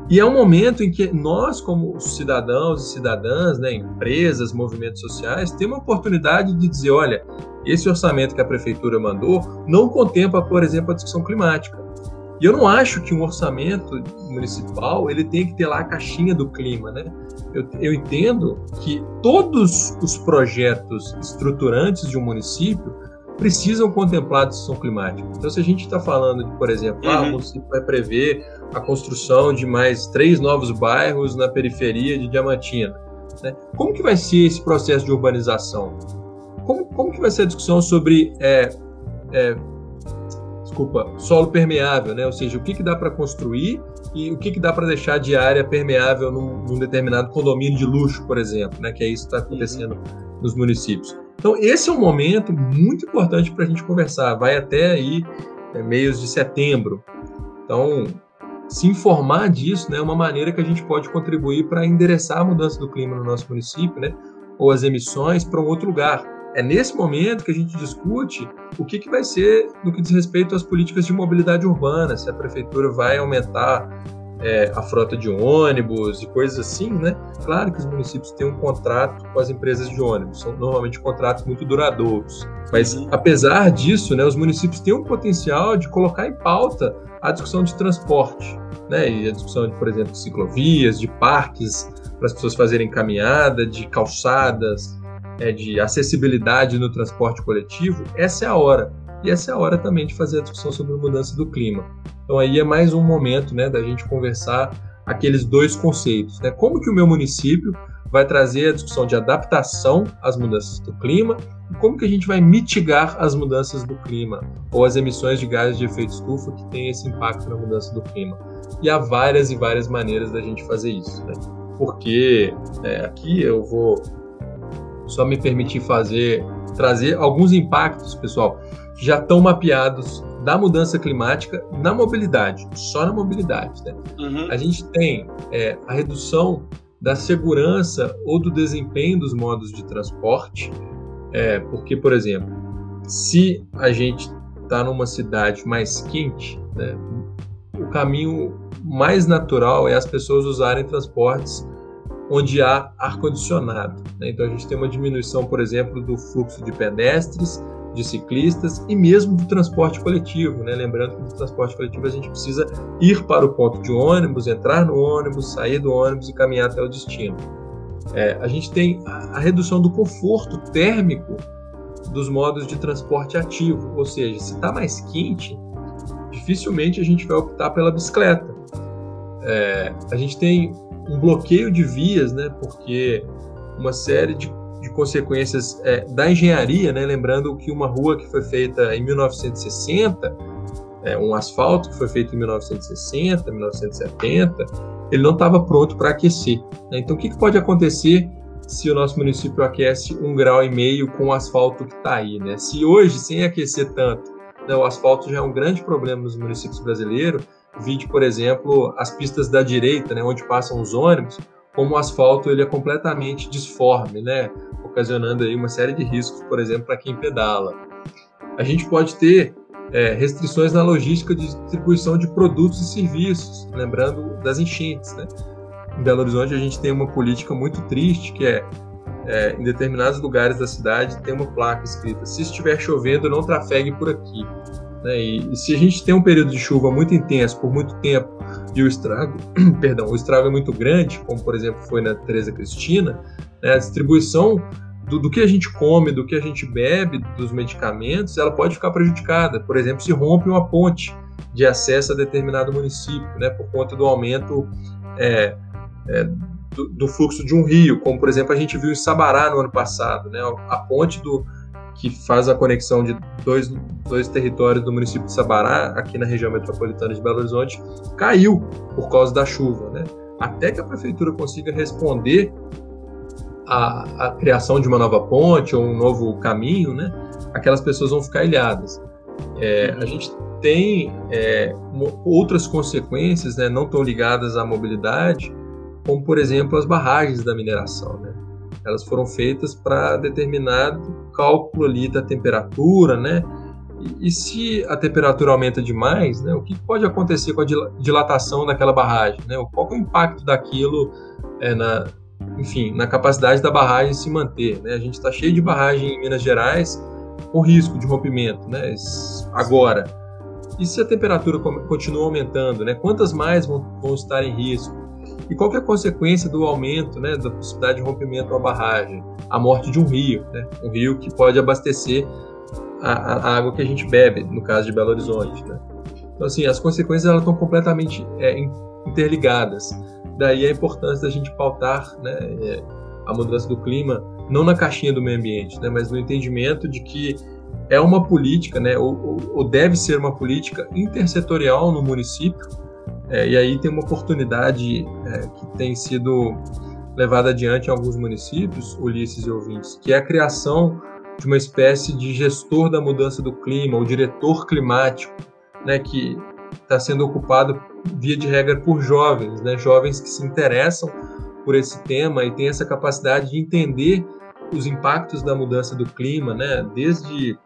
E é um momento em que nós, como cidadãos e cidadãs, né, empresas, movimentos sociais, temos uma oportunidade de dizer: olha, esse orçamento que a prefeitura mandou não contempla, por exemplo, a discussão climática. E eu não acho que um orçamento municipal ele tem que ter lá a caixinha do clima, né? Eu, eu entendo que todos os projetos estruturantes de um município precisam contemplar a discussão climática. Então, se a gente está falando de, por exemplo, uhum. ah, o município vai prever a construção de mais três novos bairros na periferia de Diamantina, né? como que vai ser esse processo de urbanização? Como, como que vai ser a discussão sobre é, é, desculpa, solo permeável, né? Ou seja, o que, que dá para construir e o que, que dá para deixar de área permeável num, num, determinado condomínio de luxo, por exemplo, né? Que é isso que está acontecendo uhum. nos municípios. Então, esse é um momento muito importante para a gente conversar. Vai até aí é, meios de setembro. Então, se informar disso né, é uma maneira que a gente pode contribuir para endereçar a mudança do clima no nosso município, né? Ou as emissões para um outro lugar. É nesse momento que a gente discute o que, que vai ser no que diz respeito às políticas de mobilidade urbana, se a prefeitura vai aumentar é, a frota de ônibus e coisas assim, né? Claro que os municípios têm um contrato com as empresas de ônibus, são normalmente contratos muito duradouros. Mas, uhum. apesar disso, né, os municípios têm um potencial de colocar em pauta a discussão de transporte, né? E a discussão, de, por exemplo, de ciclovias, de parques para as pessoas fazerem caminhada, de calçadas, é, de acessibilidade no transporte coletivo, essa é a hora. E essa é a hora também de fazer a discussão sobre a mudança do clima. Então aí é mais um momento né, da gente conversar aqueles dois conceitos. Né? Como que o meu município vai trazer a discussão de adaptação às mudanças do clima e como que a gente vai mitigar as mudanças do clima ou as emissões de gases de efeito estufa que tem esse impacto na mudança do clima. E há várias e várias maneiras da gente fazer isso. Né? Porque é, aqui eu vou só me permitir fazer, trazer alguns impactos, pessoal, que já estão mapeados da mudança climática na mobilidade, só na mobilidade. Né? Uhum. A gente tem é, a redução da segurança ou do desempenho dos modos de transporte, é, porque, por exemplo, se a gente está numa cidade mais quente, né, o caminho mais natural é as pessoas usarem transportes onde há ar-condicionado. Né? Então a gente tem uma diminuição, por exemplo, do fluxo de pedestres, de ciclistas e mesmo do transporte coletivo. Né? Lembrando que no transporte coletivo a gente precisa ir para o ponto de ônibus, entrar no ônibus, sair do ônibus e caminhar até o destino. É, a gente tem a redução do conforto térmico dos modos de transporte ativo, ou seja, se está mais quente, dificilmente a gente vai optar pela bicicleta. É, a gente tem um bloqueio de vias, né? Porque uma série de, de consequências é, da engenharia, né? Lembrando que uma rua que foi feita em 1960, é, um asfalto que foi feito em 1960, 1970, ele não estava pronto para aquecer. Né? Então, o que, que pode acontecer se o nosso município aquece um grau e meio com o asfalto que está aí, né? Se hoje, sem aquecer tanto, né, o asfalto já é um grande problema nos municípios brasileiros, Vide, por exemplo, as pistas da direita, né, onde passam os ônibus, como o asfalto ele é completamente disforme, né, ocasionando aí uma série de riscos, por exemplo, para quem pedala. A gente pode ter é, restrições na logística de distribuição de produtos e serviços, lembrando das enchentes. Né? Em Belo Horizonte a gente tem uma política muito triste que é, é em determinados lugares da cidade tem uma placa escrita: se estiver chovendo, não trafegue por aqui. Né? E, e, se a gente tem um período de chuva muito intenso por muito tempo e o estrago, [clears throat] perdão, o estrago é muito grande, como por exemplo foi na Teresa Cristina, né? a distribuição do, do, que a gente come, do que a gente bebe, dos medicamentos, ela pode ficar prejudicada. Por exemplo, se rompe uma ponte de acesso a determinado município, né? por conta do aumento é, é, do, do, fluxo de um rio, como por exemplo a gente viu em Sabará no ano passado, né? a ponte do que faz a conexão de dois, dois territórios do município de Sabará, aqui na região metropolitana de Belo Horizonte, caiu por causa da chuva. Né? Até que a prefeitura consiga responder à, à criação de uma nova ponte ou um novo caminho, né? aquelas pessoas vão ficar ilhadas. É, a gente tem é, outras consequências né, não tão ligadas à mobilidade, como, por exemplo, as barragens da mineração. Né? Elas foram feitas para determinado cálculo ali da temperatura, né? E, e, se a temperatura aumenta demais, né, o que pode acontecer com a dilatação daquela barragem? Né? Qual é o impacto daquilo é, na, enfim, na capacidade da barragem se manter? Né? A gente está cheio de barragem em Minas Gerais com risco de rompimento, né? Agora, e se a temperatura continua aumentando, né? Quantas mais vão, vão estar em risco? E qual é a consequência do aumento né, da possibilidade de rompimento da barragem? A morte de um rio, né? um rio que pode abastecer a, a, água que a gente bebe, no caso de Belo Horizonte. Né? Então, assim, as consequências elas estão completamente é, interligadas. Daí a importância da gente pautar né, é, a mudança do clima, não na caixinha do meio ambiente, né, mas no entendimento de que é uma política, né, ou, ou deve ser uma política intersetorial no município, é, e aí tem uma oportunidade é, que tem sido levada adiante em alguns municípios, Ulisses e ouvintes, que é a criação de uma espécie de gestor da mudança do clima, o diretor climático, né, que está sendo ocupado via de regra por jovens, né, jovens que se interessam por esse tema e têm essa capacidade de entender os impactos da mudança do clima, né, desde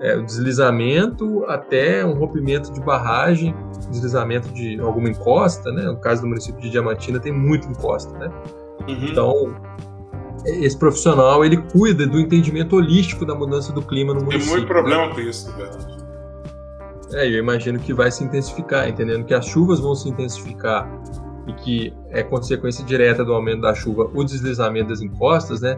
é, o deslizamento até um rompimento de barragem, deslizamento de alguma encosta, né? No caso do município de Diamantina tem muita encosta, né? Uhum. Então, esse profissional ele cuida do entendimento holístico da mudança do clima no município. Tem muito problema né? com isso, verdade. É, eu imagino que vai se intensificar, entendendo que as chuvas vão se intensificar e que é consequência direta do aumento da chuva o deslizamento das encostas, né?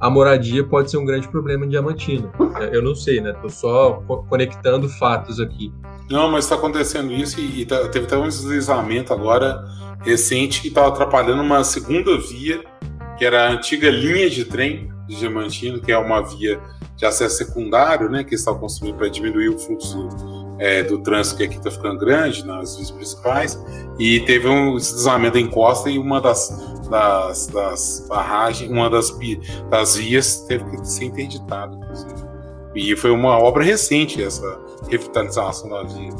A moradia pode ser um grande problema em Diamantina. É, eu não sei, né? Tô só conectando fatos aqui. Não, mas está acontecendo isso e, e tá, teve até um deslizamento agora recente que estava atrapalhando uma segunda via, que era a antiga linha de trem de Diamantina, que é uma via de acesso secundário, né? Que estava construindo para diminuir o fluxo é, do trânsito que aqui está ficando grande nas vias principais e teve um deslizamento em costa e uma das, das, das barragens, uma das, das vias teve que ser interditada. E foi uma obra recente essa revitalização da via.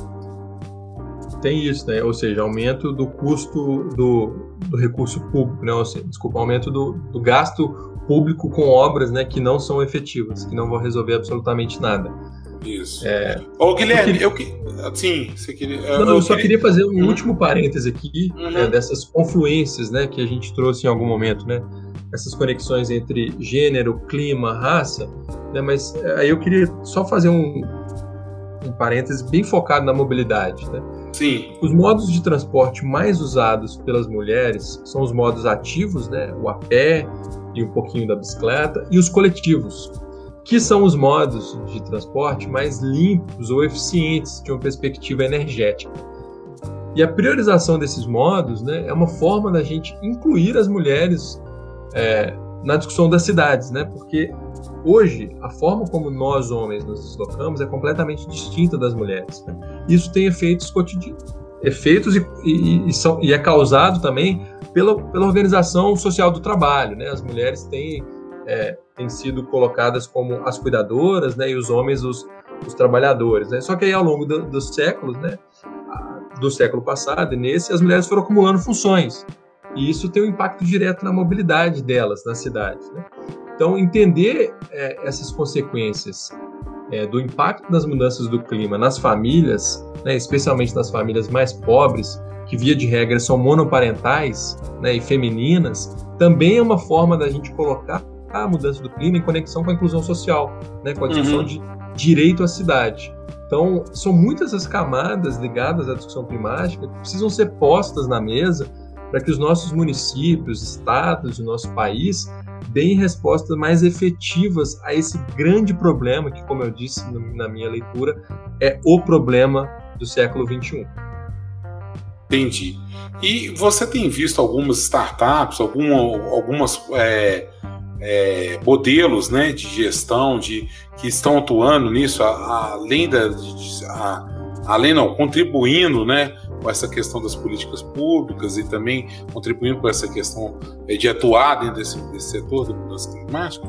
Tem isso, né? Ou seja, aumento do custo do, do recurso público, né? Seja, desculpa, aumento do, do gasto público com obras né, que não são efetivas, que não vão resolver absolutamente nada. Isso. É... Ô, Guilherme, eu, queria... eu Sim, você queria. Eu, não, eu só queria fazer um uhum. último parêntese aqui uhum. é, dessas confluências né, que a gente trouxe em algum momento, né? Essas conexões entre gênero, clima, raça, né? Mas é, aí eu queria só fazer um, um parêntese bem focado na mobilidade, né? Sim. Os modos de transporte mais usados pelas mulheres são os modos ativos, né? O a pé e um pouquinho da bicicleta, e os coletivos, que são os modos de transporte mais limpos ou eficientes de uma perspectiva energética. E a priorização desses modos né, é uma forma da gente incluir as mulheres é, na discussão das cidades, né? porque hoje a forma como nós homens nos deslocamos é completamente distinta das mulheres. Né? Isso tem efeitos cotidianos, efeitos e, e, e, são, e é causado também pela, pela organização social do trabalho. Né? As mulheres têm é, têm sido colocadas como as cuidadoras, né, e os homens os, os trabalhadores, né? Só que aí ao longo do, dos séculos, né, do século passado e nesse, as mulheres foram acumulando funções e isso tem um impacto direto na mobilidade delas nas cidades. Né? Então, entender é, essas consequências é, do impacto das mudanças do clima nas famílias, né, especialmente nas famílias mais pobres, que via de regra são monoparentais né, e femininas, também é uma forma da gente colocar a mudança do clima em conexão com a inclusão social, né, com a discussão uhum. de direito à cidade. Então, são muitas as camadas ligadas à discussão climática que precisam ser postas na mesa para que os nossos municípios, estados, o nosso país deem respostas mais efetivas a esse grande problema que, como eu disse na minha leitura, é o problema do século XXI. Entendi. E você tem visto algumas startups, alguma, algumas é, é, modelos né, de gestão de, que estão atuando nisso, além da. Além não, contribuindo né, com essa questão das políticas públicas e também contribuindo com essa questão é, de atuar dentro desse, desse setor da mudança climática?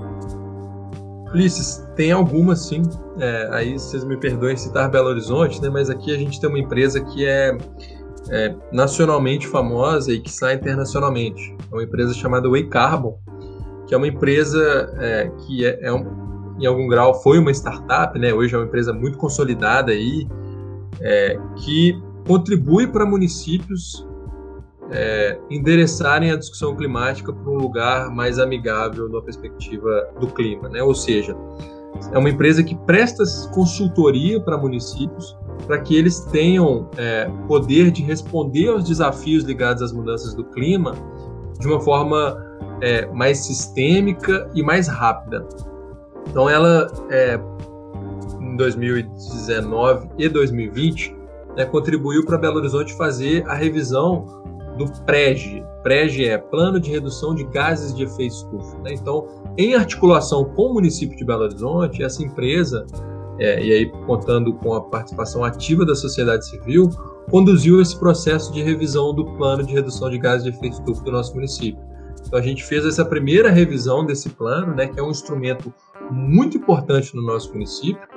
Ulisses, tem algumas sim. É, aí vocês me perdoem citar Belo Horizonte, né, mas aqui a gente tem uma empresa que é, é nacionalmente famosa e que sai internacionalmente. É uma empresa chamada Way Carbon, que é uma empresa é, que é, é um, em algum grau foi uma startup, né? Hoje é uma empresa muito consolidada aí, é, que contribui para municípios é, endereçarem a discussão climática para um lugar mais amigável na perspectiva do clima, né? Ou seja, é uma empresa que presta consultoria para municípios para que eles tenham é, poder de responder aos desafios ligados às mudanças do clima de uma forma é, mais sistêmica e mais rápida. Então, ela, é, em 2019 e 2020, né, contribuiu para Belo Horizonte fazer a revisão do PREG. PREG é Plano de Redução de Gases de Efeito Estufa. Né? Então, em articulação com o município de Belo Horizonte, essa empresa é, e aí contando com a participação ativa da sociedade civil, conduziu esse processo de revisão do plano de redução de gases de efeito estufa do nosso município. Então a gente fez essa primeira revisão desse plano, né, que é um instrumento muito importante no nosso município.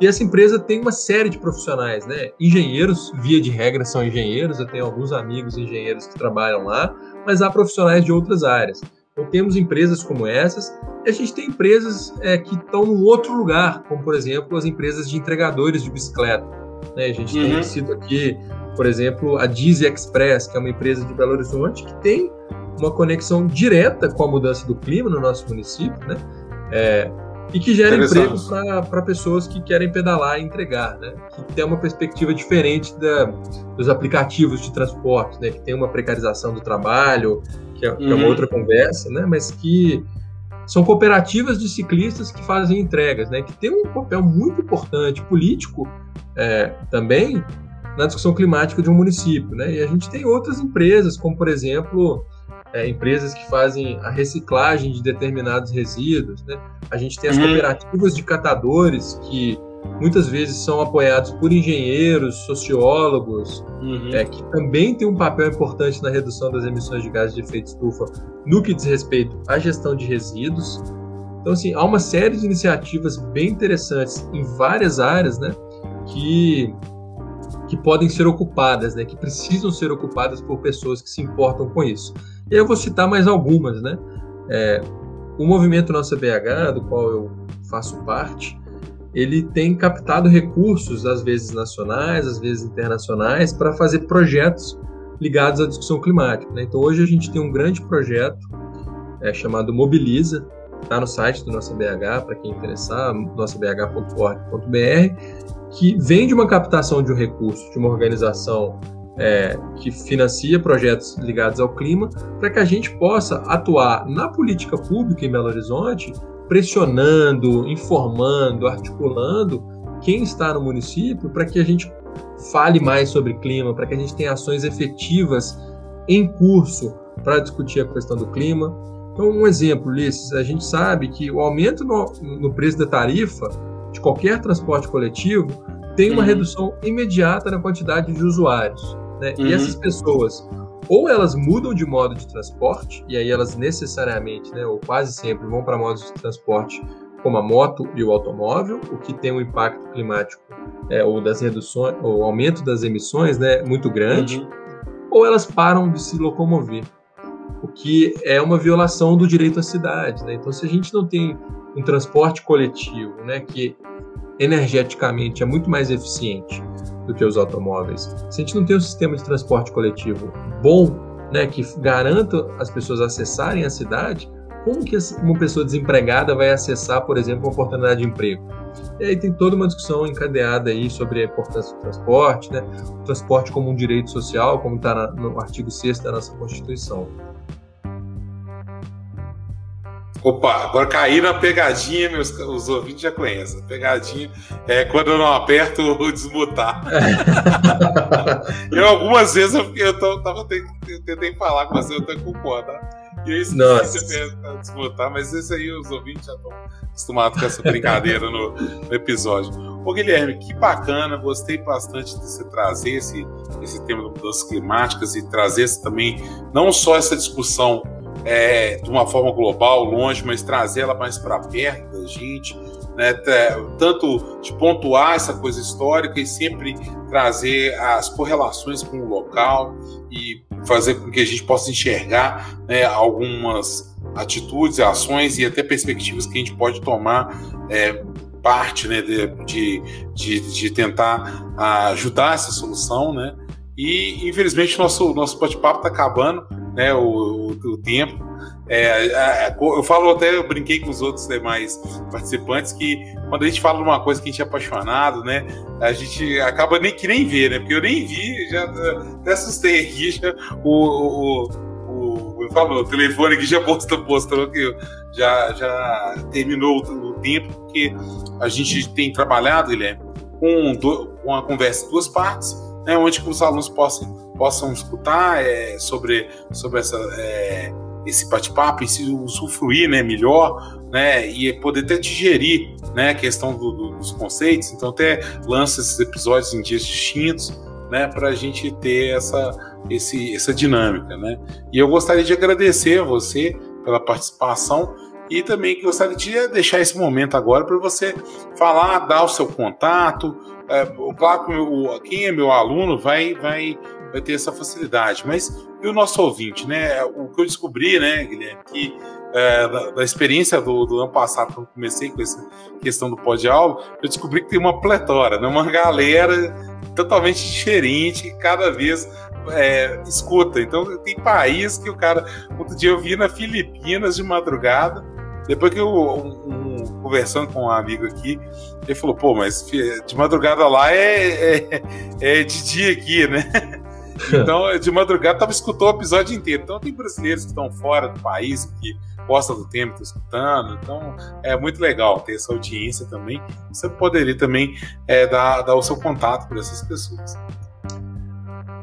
E essa empresa tem uma série de profissionais, né? Engenheiros, via de regra, são engenheiros. Eu tenho alguns amigos engenheiros que trabalham lá, mas há profissionais de outras áreas. Então, temos empresas como essas, e a gente tem empresas é, que estão em outro lugar, como, por exemplo, as empresas de entregadores de bicicleta. Né? A gente uhum. tem sido aqui, por exemplo, a Dizzy Express, que é uma empresa de Belo Horizonte, que tem uma conexão direta com a mudança do clima no nosso município, né? É, e que gera emprego para pessoas que querem pedalar e entregar, né? Que tem uma perspectiva diferente da, dos aplicativos de transporte, né? Que tem uma precarização do trabalho, que é, uhum. que é uma uhum. outra conversa, né? Mas que são cooperativas de ciclistas que fazem entregas, né? Que tem um papel muito importante político é, também na discussão climática de um município, né? E a gente tem outras empresas, como por exemplo é, empresas que fazem a reciclagem de determinados resíduos, né? A gente tem as uhum. cooperativas de catadores que muitas vezes são apoiados por engenheiros, sociólogos, uhum. é, que também têm um papel importante na redução das emissões de gases de efeito estufa no que diz respeito à gestão de resíduos. Então, assim, há uma série de iniciativas bem interessantes em várias áreas, né, que, que podem ser ocupadas, né, que precisam ser ocupadas por pessoas que se importam com isso. E eu vou citar mais algumas, né? É, o movimento Nossa BH, do qual eu faço parte, ele tem captado recursos, às vezes nacionais, às vezes internacionais, para fazer projetos ligados à discussão climática. Né? Então, hoje a gente tem um grande projeto é, chamado Mobiliza, está no site do Nossa BH, para quem interessar, nossabh.org.br, que vem de uma captação de um recurso de uma organização é, que financia projetos ligados ao clima, para que a gente possa atuar na política pública em Belo Horizonte, pressionando, informando, articulando quem está no município para que a gente fale mais sobre clima, para que a gente tenha ações efetivas em curso para discutir a questão do clima. Então, um exemplo, Ulisses, a gente sabe que o aumento no, no preço da tarifa de qualquer transporte coletivo tem uma uhum. redução imediata na quantidade de usuários. Né? Uhum. E essas pessoas, ou elas mudam de modo de transporte, e aí elas necessariamente, né, ou quase sempre, vão para modos de transporte como a moto e o automóvel, o que tem um impacto climático é, ou das reduções, ou aumento das emissões, né, muito grande, uhum. ou elas param de se locomover, o que é uma violação do direito à cidade. Né? Então, se a gente não tem um transporte coletivo, né, que energeticamente é muito mais eficiente do que os automóveis. Se a gente não tem um sistema de transporte coletivo bom, né, que garanta as pessoas acessarem a cidade, como que uma pessoa desempregada vai acessar, por exemplo, uma oportunidade de emprego? E aí tem toda uma discussão encadeada aí sobre a importância do transporte, né? O transporte como um direito social, como está no artigo 6 da nossa Constituição. Opa, agora caí na pegadinha, meus os ouvintes já conhecem. Pegadinha é quando eu não aperto [laughs] o desmutar. [laughs] eu algumas vezes eu, eu, tô, tava, eu tentei falar com você, eu tô com tá? E eu esqueci Nossa. de desmutar, mas isso aí os ouvintes já estão acostumados com essa brincadeira no, no, episódio. Ô Guilherme, que bacana, gostei bastante de você trazer esse, esse tema das climáticas e trazer também não só essa discussão é, de uma forma global, longe, mas trazer ela mais para perto da gente, né? tanto de pontuar essa coisa histórica e sempre trazer as correlações com o local e fazer com que a gente possa enxergar né, algumas atitudes, ações e até perspectivas que a gente pode tomar é, parte né, de, de, de, de tentar ajudar essa solução, né? E infelizmente nosso nosso bate-papo está acabando, né? O, o, o tempo. É, é, eu falo até, eu brinquei com os outros demais participantes que quando a gente fala de uma coisa que a gente é apaixonado, né? A gente acaba nem que nem ver, né? Porque eu nem vi, já até assustei aqui, já, o, o, o, eu falo, o telefone aqui já mostrou, mostrou que já, já terminou o, o tempo, porque a gente tem trabalhado, Guilherme, com, do, uma conversa de duas partes né, onde os alunos possam, possam escutar é, sobre, sobre essa, é, esse bate-papo e se usufruir né, melhor, né, e poder até digerir né, a questão do, do, dos conceitos. Então, até lança esses episódios em dias distintos, né, para a gente ter essa, esse, essa dinâmica. Né? E eu gostaria de agradecer a você pela participação e também gostaria de deixar esse momento agora para você falar, dar o seu contato. É, claro que quem é meu aluno vai, vai, vai ter essa facilidade, mas e o nosso ouvinte, né? O que eu descobri, né, Guilherme, que é, da, da, experiência do, do, ano passado, quando comecei com essa questão do pó de aula, eu descobri que tem uma pletora, né? uma galera totalmente diferente, cada vez é, escuta. Então, tem país que o cara. Outro dia eu vi na Filipinas de madrugada, depois que eu, um, um, conversando com um amigo aqui, ele falou: pô, mas de madrugada lá é, é, é de dia aqui, né? [laughs] Então, de madrugada, tava escutou o episódio inteiro. Então, tem brasileiros que estão fora do país, que gostam do tema, estão escutando. Então, é muito legal ter essa audiência também. Você poderia também é, dar, dar o seu contato para essas pessoas.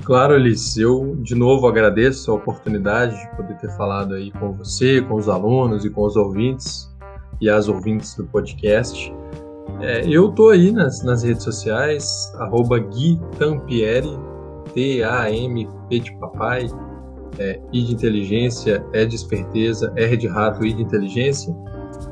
Claro, Alice, eu de novo agradeço a oportunidade de poder ter falado aí com você, com os alunos e com os ouvintes e as ouvintes do podcast. É, eu tô aí nas, nas redes sociais, arroba Gui Tampieri, T-A-M-P de papai, é, I de inteligência, E de esperteza, R de rato, I de inteligência.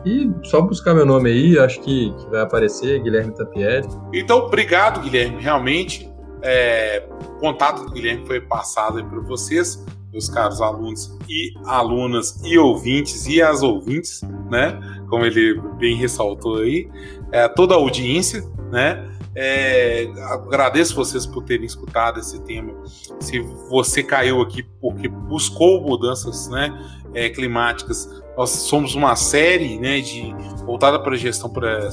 E só buscar meu nome aí, acho que, que vai aparecer, Guilherme Tampieri. Então, obrigado, Guilherme. Realmente, é, o contato do Guilherme foi passado para vocês, meus caros alunos e alunas e ouvintes e as ouvintes, né? Como ele bem ressaltou aí, é, toda a audiência, né? É, agradeço vocês por terem escutado esse tema. Se você caiu aqui porque buscou mudanças né, é, climáticas, nós somos uma série né, de, voltada para a gestão para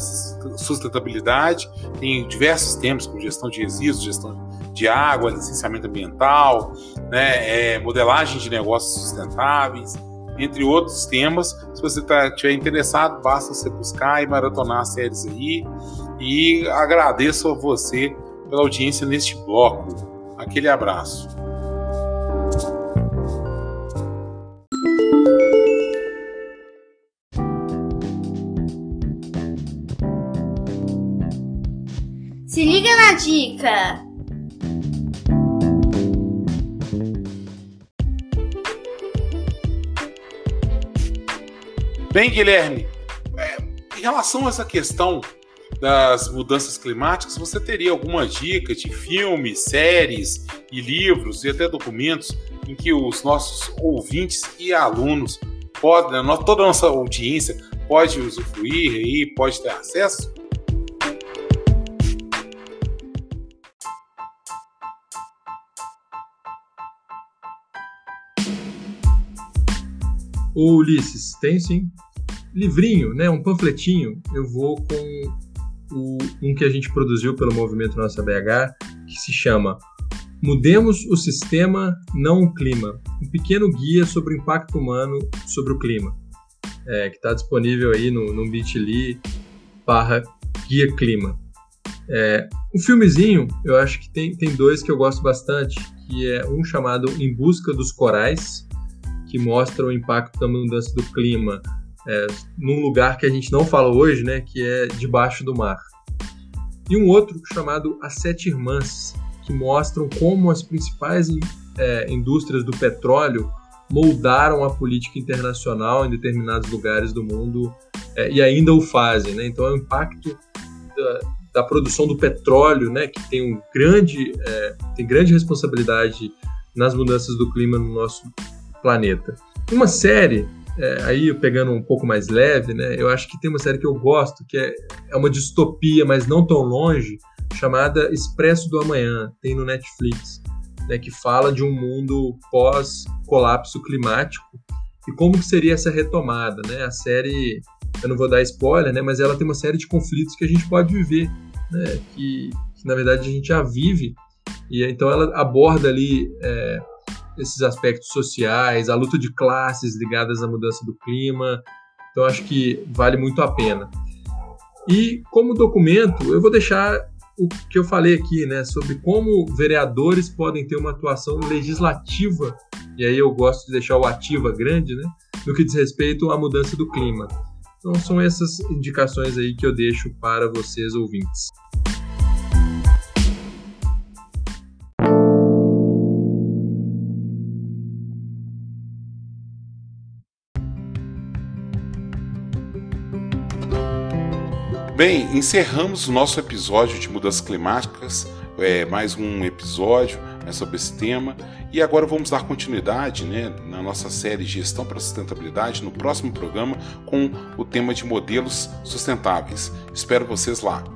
sustentabilidade. Tem diversos temas, como gestão de resíduos, gestão de água, licenciamento ambiental, né, é, modelagem de negócios sustentáveis, entre outros temas. Se você tá, interessado, basta você buscar e maratonar as séries aí. E agradeço a você pela audiência neste bloco. Aquele abraço. Se liga na dica! Bem, Guilherme, é, em relação a essa questão das mudanças climáticas, você teria alguma dica de filmes, séries e livros e até documentos em que os nossos ouvintes e alunos podem, toda a nossa audiência pode usufruir e pode ter acesso? Ô Ulisses, tem sim. Livrinho, né, um panfletinho, eu vou com o, um que a gente produziu pelo Movimento Nossa BH, que se chama Mudemos o Sistema, não o Clima. Um pequeno guia sobre o impacto humano sobre o clima. É, que está disponível aí no, no bit.ly barra guia clima. É, um filmezinho, eu acho que tem, tem dois que eu gosto bastante, que é um chamado Em Busca dos Corais, que mostra o impacto da mudança do clima é, num lugar que a gente não fala hoje, né, que é debaixo do mar. E um outro chamado As Sete Irmãs, que mostram como as principais é, indústrias do petróleo moldaram a política internacional em determinados lugares do mundo é, e ainda o fazem. Né? Então, é o impacto da, da, produção do petróleo, né, que tem, um grande, é, tem grande responsabilidade nas mudanças do clima no nosso planeta. Uma série é, aí pegando um pouco mais leve, né? Eu acho que tem uma série que eu gosto, que é, é uma distopia, mas não tão longe, chamada Expresso do Amanhã, tem no Netflix, né? Que fala de um mundo pós colapso climático e como seria essa retomada, né? A série, eu não vou dar spoiler, né? Mas ela tem uma série de conflitos que a gente pode viver, né? Que, que na verdade a gente já vive e então ela aborda ali é, esses aspectos sociais, a luta de classes ligadas à mudança do clima. Então acho que vale muito a pena. E como documento, eu vou deixar o que eu falei aqui, né, sobre como vereadores podem ter uma atuação legislativa e aí eu gosto de deixar o ativa grande, né? No que diz respeito à mudança do clima. Então são essas indicações aí que eu deixo para vocês ouvintes. Bem, encerramos o nosso episódio de mudanças climáticas, é, mais um episódio né, sobre esse tema. E agora vamos dar continuidade né, na nossa série Gestão para Sustentabilidade no próximo programa com o tema de modelos sustentáveis. Espero vocês lá.